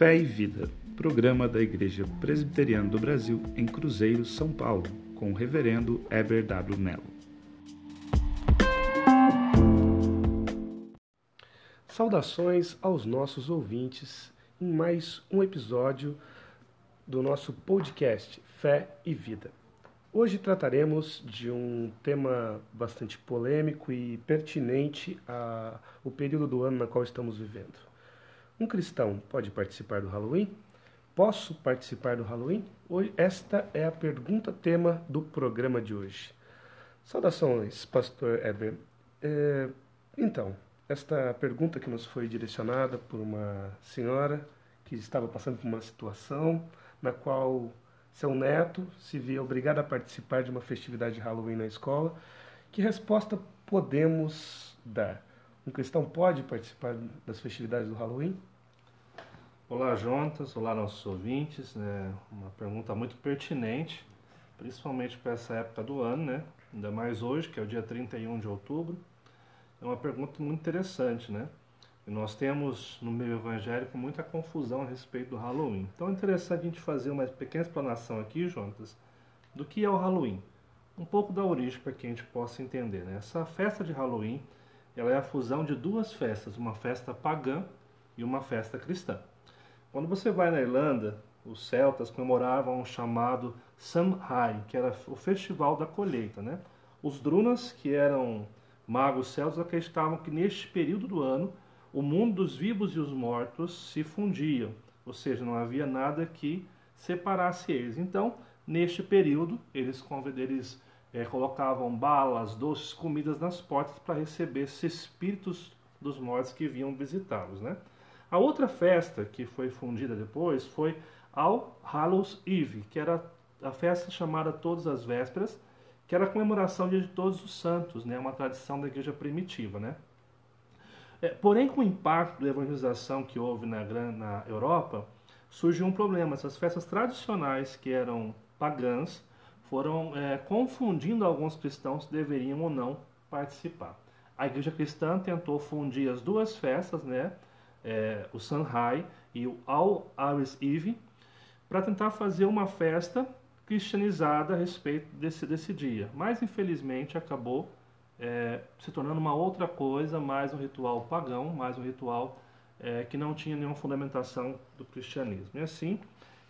Fé e Vida, programa da Igreja Presbiteriana do Brasil em Cruzeiro, São Paulo, com o reverendo Eber W. Mello. Saudações aos nossos ouvintes em mais um episódio do nosso podcast Fé e Vida. Hoje trataremos de um tema bastante polêmico e pertinente ao período do ano na qual estamos vivendo. Um cristão pode participar do Halloween? Posso participar do Halloween? Hoje, esta é a pergunta tema do programa de hoje. Saudações, Pastor Eber. É, então, esta pergunta que nos foi direcionada por uma senhora que estava passando por uma situação na qual seu neto se via obrigado a participar de uma festividade de Halloween na escola. Que resposta podemos dar? Um cristão pode participar das festividades do Halloween? Olá, Jontas. Olá, nossos ouvintes. É uma pergunta muito pertinente, principalmente para essa época do ano, né? Ainda mais hoje, que é o dia 31 de outubro. É uma pergunta muito interessante, né? E nós temos no meio evangélico muita confusão a respeito do Halloween. Então é interessante a gente fazer uma pequena explanação aqui, Jonas, do que é o Halloween. Um pouco da origem para que a gente possa entender. Né? Essa festa de Halloween ela é a fusão de duas festas, uma festa pagã e uma festa cristã. Quando você vai na Irlanda, os celtas comemoravam o chamado Samhain, que era o festival da colheita. Né? Os drunas, que eram magos celtas, acreditavam que neste período do ano o mundo dos vivos e os mortos se fundiam, ou seja, não havia nada que separasse eles. Então, neste período, eles, eles é, colocavam balas, doces, comidas nas portas para receber esses espíritos dos mortos que vinham visitá-los. Né? A outra festa que foi fundida depois foi All Hallows Eve, que era a festa chamada Todas as Vésperas, que era a comemoração de Todos os Santos, né? uma tradição da igreja primitiva. Né? É, porém, com o impacto da evangelização que houve na, na Europa, surgiu um problema. Essas festas tradicionais, que eram pagãs, foram é, confundindo alguns cristãos que deveriam ou não participar. A igreja cristã tentou fundir as duas festas, né, é, o Sanhai e o All Hallows Eve, para tentar fazer uma festa cristianizada a respeito desse, desse dia. Mas, infelizmente, acabou é, se tornando uma outra coisa, mais um ritual pagão, mais um ritual é, que não tinha nenhuma fundamentação do cristianismo. E assim,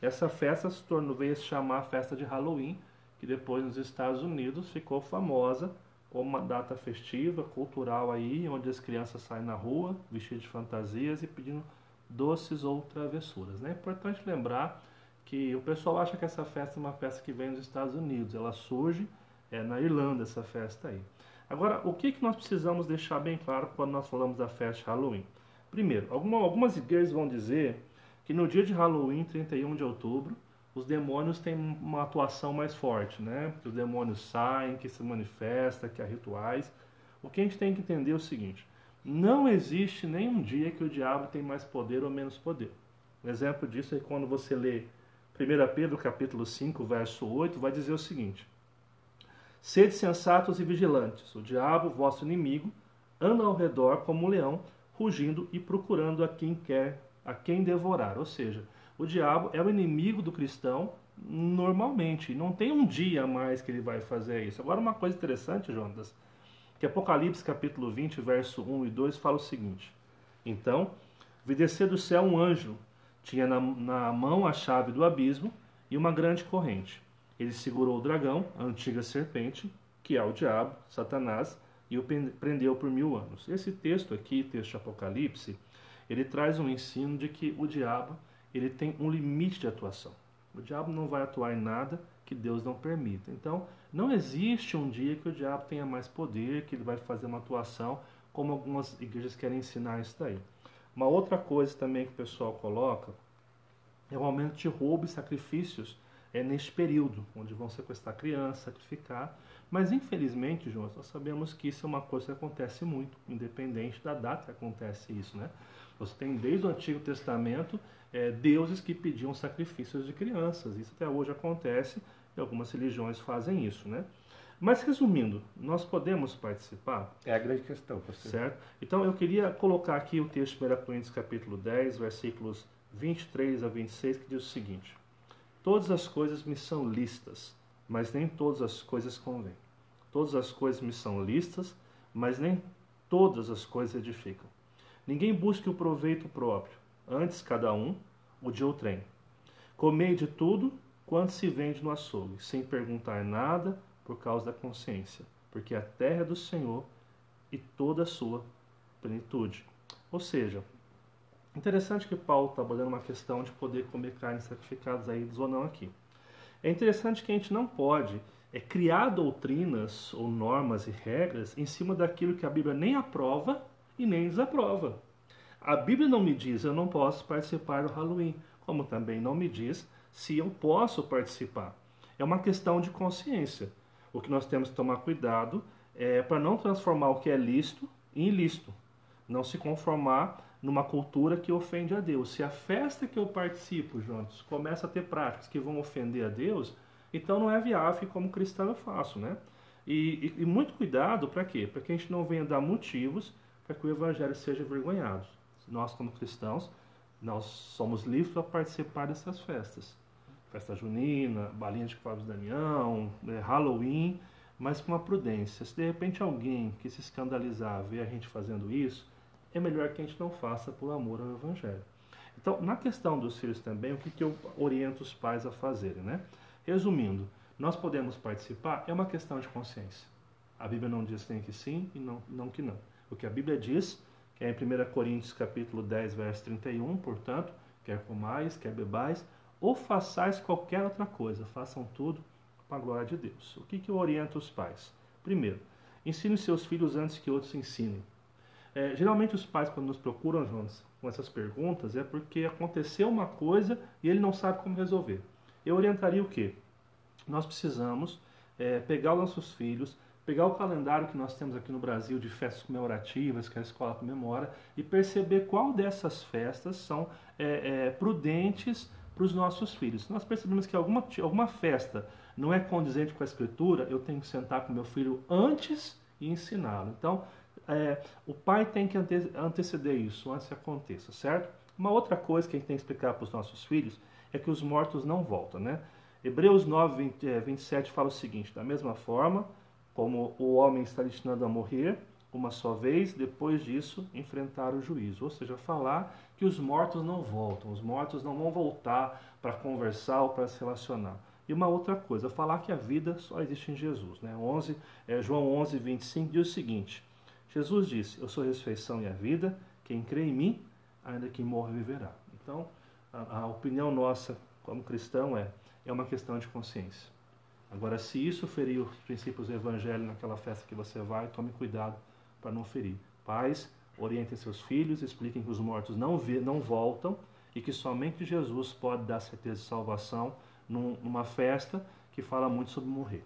essa festa se tornou, veio se chamar festa de Halloween, que depois nos Estados Unidos ficou famosa como uma data festiva, cultural aí, onde as crianças saem na rua, vestidas de fantasias e pedindo doces ou travessuras. Né? É importante lembrar que o pessoal acha que essa festa é uma festa que vem dos Estados Unidos, ela surge é, na Irlanda, essa festa aí. Agora, o que, que nós precisamos deixar bem claro quando nós falamos da festa Halloween? Primeiro, alguma, algumas igrejas vão dizer que no dia de Halloween, 31 de outubro, os demônios têm uma atuação mais forte, né? Que os demônios saem, que se manifestam, que há rituais. O que a gente tem que entender é o seguinte: não existe nenhum dia que o diabo tem mais poder ou menos poder. Um exemplo disso é quando você lê 1 Pedro capítulo 5, verso 8, vai dizer o seguinte: Sede sensatos e vigilantes. O diabo, vosso inimigo, anda ao redor como um leão, rugindo e procurando a quem quer, a quem devorar. Ou seja, o diabo é o inimigo do cristão normalmente. Não tem um dia mais que ele vai fazer isso. Agora, uma coisa interessante, Jonas, que Apocalipse capítulo 20, verso 1 e 2 fala o seguinte: Então, vi descer do céu um anjo, tinha na, na mão a chave do abismo e uma grande corrente. Ele segurou o dragão, a antiga serpente, que é o diabo, Satanás, e o prendeu por mil anos. Esse texto aqui, texto de Apocalipse, ele traz um ensino de que o diabo ele tem um limite de atuação. O diabo não vai atuar em nada que Deus não permita. Então, não existe um dia que o diabo tenha mais poder, que ele vai fazer uma atuação, como algumas igrejas querem ensinar isso daí. Uma outra coisa também que o pessoal coloca é o aumento de roubo e sacrifícios é neste período, onde vão sequestrar crianças, sacrificar. Mas infelizmente, João, nós sabemos que isso é uma coisa que acontece muito, independente da data que acontece isso, né? Você tem desde o Antigo Testamento é, deuses que pediam sacrifícios de crianças. Isso até hoje acontece e algumas religiões fazem isso, né? Mas resumindo, nós podemos participar? É a grande questão, pastor. Certo? Então eu queria colocar aqui o texto de 1 Coríntios capítulo 10, versículos 23 a 26, que diz o seguinte: Todas as coisas me são listas, mas nem todas as coisas convêm. Todas as coisas me são listas, mas nem todas as coisas edificam. Ninguém busque o proveito próprio, antes cada um o de outrem. Comei de tudo quanto se vende no açougue, sem perguntar nada por causa da consciência, porque a terra é do Senhor e toda a sua plenitude. Ou seja, interessante que Paulo está abordando uma questão de poder comer carnes sacrificadas a ídolos ou não aqui. É interessante que a gente não pode é, criar doutrinas ou normas e regras em cima daquilo que a Bíblia nem aprova e nem desaprova. A Bíblia não me diz eu não posso participar do Halloween, como também não me diz se eu posso participar. É uma questão de consciência. O que nós temos que tomar cuidado é para não transformar o que é lícito em ilícito. Não se conformar numa cultura que ofende a Deus. Se a festa que eu participo, juntos, começa a ter práticas que vão ofender a Deus, então não é viável como cristão eu faço, né? E, e, e muito cuidado para quê? Para que a gente não venha dar motivos para que o evangelho seja vergonhado. Nós, como cristãos, nós somos livres para participar dessas festas. Festa junina, balinha de Cláudio Damião, é, Halloween, mas com uma prudência. Se de repente alguém que se escandalizar vê a gente fazendo isso, é melhor que a gente não faça por amor ao Evangelho. Então, na questão dos filhos também, o que, que eu oriento os pais a fazerem, né? Resumindo, nós podemos participar, é uma questão de consciência. A Bíblia não diz nem que sim e não, não que não. O que a Bíblia diz que é em 1 Coríntios capítulo 10, verso 31, portanto, quer comais, quer bebais, ou façais qualquer outra coisa, façam tudo para a glória de Deus. O que, que eu oriento os pais? Primeiro, ensine seus filhos antes que outros ensinem. É, geralmente os pais, quando nos procuram, Jonas, com essas perguntas, é porque aconteceu uma coisa e ele não sabe como resolver. Eu orientaria o quê? Nós precisamos é, pegar os nossos filhos, pegar o calendário que nós temos aqui no Brasil de festas comemorativas que a escola comemora e perceber qual dessas festas são é, é, prudentes para os nossos filhos. Se nós percebemos que alguma, alguma festa não é condizente com a escritura, eu tenho que sentar com meu filho antes e ensiná-lo. Então, é, o pai tem que ante anteceder isso antes que aconteça, certo? Uma outra coisa que a gente tem que explicar para os nossos filhos é que os mortos não voltam, né? Hebreus 9, 20, 27 fala o seguinte: da mesma forma, como o homem está destinado a morrer uma só vez, depois disso enfrentar o juízo. Ou seja, falar que os mortos não voltam, os mortos não vão voltar para conversar ou para se relacionar. E uma outra coisa, falar que a vida só existe em Jesus. Né? 11, é, João 11, 25 diz o seguinte: Jesus disse: Eu sou a ressurreição e a vida, quem crê em mim, ainda que morra, viverá. Então, a, a opinião nossa como cristão é: é uma questão de consciência. Agora, se isso ferir os princípios do evangelho naquela festa que você vai, tome cuidado para não ferir. Pais, orientem seus filhos, expliquem que os mortos não, vê, não voltam e que somente Jesus pode dar certeza de salvação num, numa festa que fala muito sobre morrer.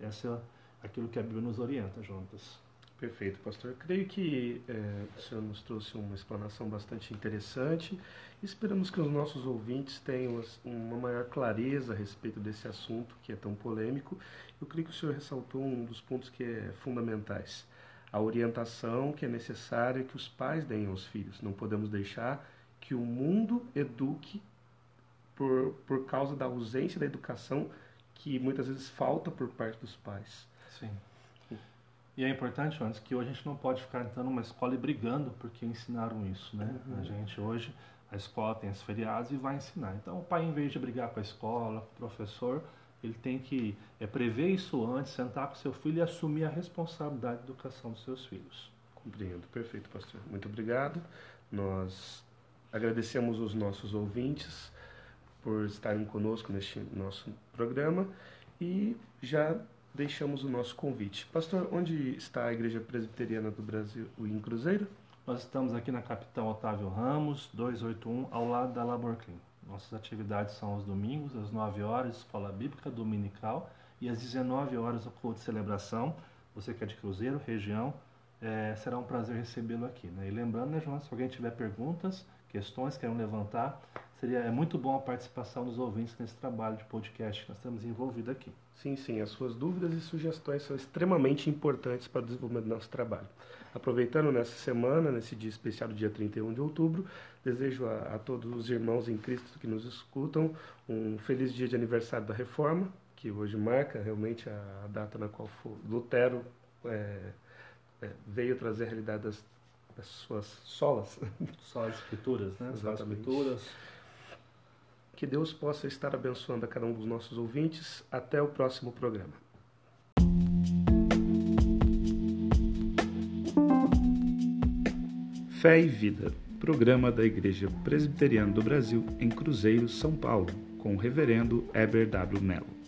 Essa é aquilo que a Bíblia nos orienta, Jonas. Perfeito, pastor. Creio que é, o senhor nos trouxe uma explanação bastante interessante. Esperamos que os nossos ouvintes tenham uma maior clareza a respeito desse assunto que é tão polêmico. Eu creio que o senhor ressaltou um dos pontos que é fundamentais. A orientação que é necessária que os pais deem aos filhos. Não podemos deixar que o mundo eduque por, por causa da ausência da educação que muitas vezes falta por parte dos pais. Sim. E é importante, antes que hoje a gente não pode ficar entrando numa escola e brigando porque ensinaram isso, né? Uhum. A gente hoje, a escola tem as feriados e vai ensinar. Então o pai, em vez de brigar com a escola, com o professor, ele tem que é, prever isso antes, sentar com seu filho e assumir a responsabilidade da educação dos seus filhos. Compreendo. Perfeito, pastor. Muito obrigado. Nós agradecemos os nossos ouvintes por estarem conosco neste nosso programa e já deixamos o nosso convite. Pastor, onde está a Igreja Presbiteriana do Brasil em Cruzeiro? Nós estamos aqui na capital Otávio Ramos, 281, ao lado da Labor Clean. Nossas atividades são aos domingos, às 9 horas, Escola Bíblica Dominical, e às 19 horas, o culto de celebração. Você que é de Cruzeiro, região, é, será um prazer recebê-lo aqui. Né? E lembrando, né, João, se alguém tiver perguntas, questões, queiram levantar, seria é muito bom a participação dos ouvintes nesse trabalho de podcast que nós estamos envolvidos aqui. Sim, sim, as suas dúvidas e sugestões são extremamente importantes para o desenvolvimento do nosso trabalho. Aproveitando nessa semana, nesse dia especial do dia 31 de outubro, desejo a, a todos os irmãos em Cristo que nos escutam um feliz dia de aniversário da Reforma, que hoje marca realmente a, a data na qual Lutero é, é, veio trazer a realidade das, das suas solas. Só as escrituras, né? Exatamente. As escrituras. Que Deus possa estar abençoando a cada um dos nossos ouvintes. Até o próximo programa. Fé e Vida, programa da Igreja Presbiteriana do Brasil em Cruzeiro, São Paulo, com o reverendo Heber W. Mello.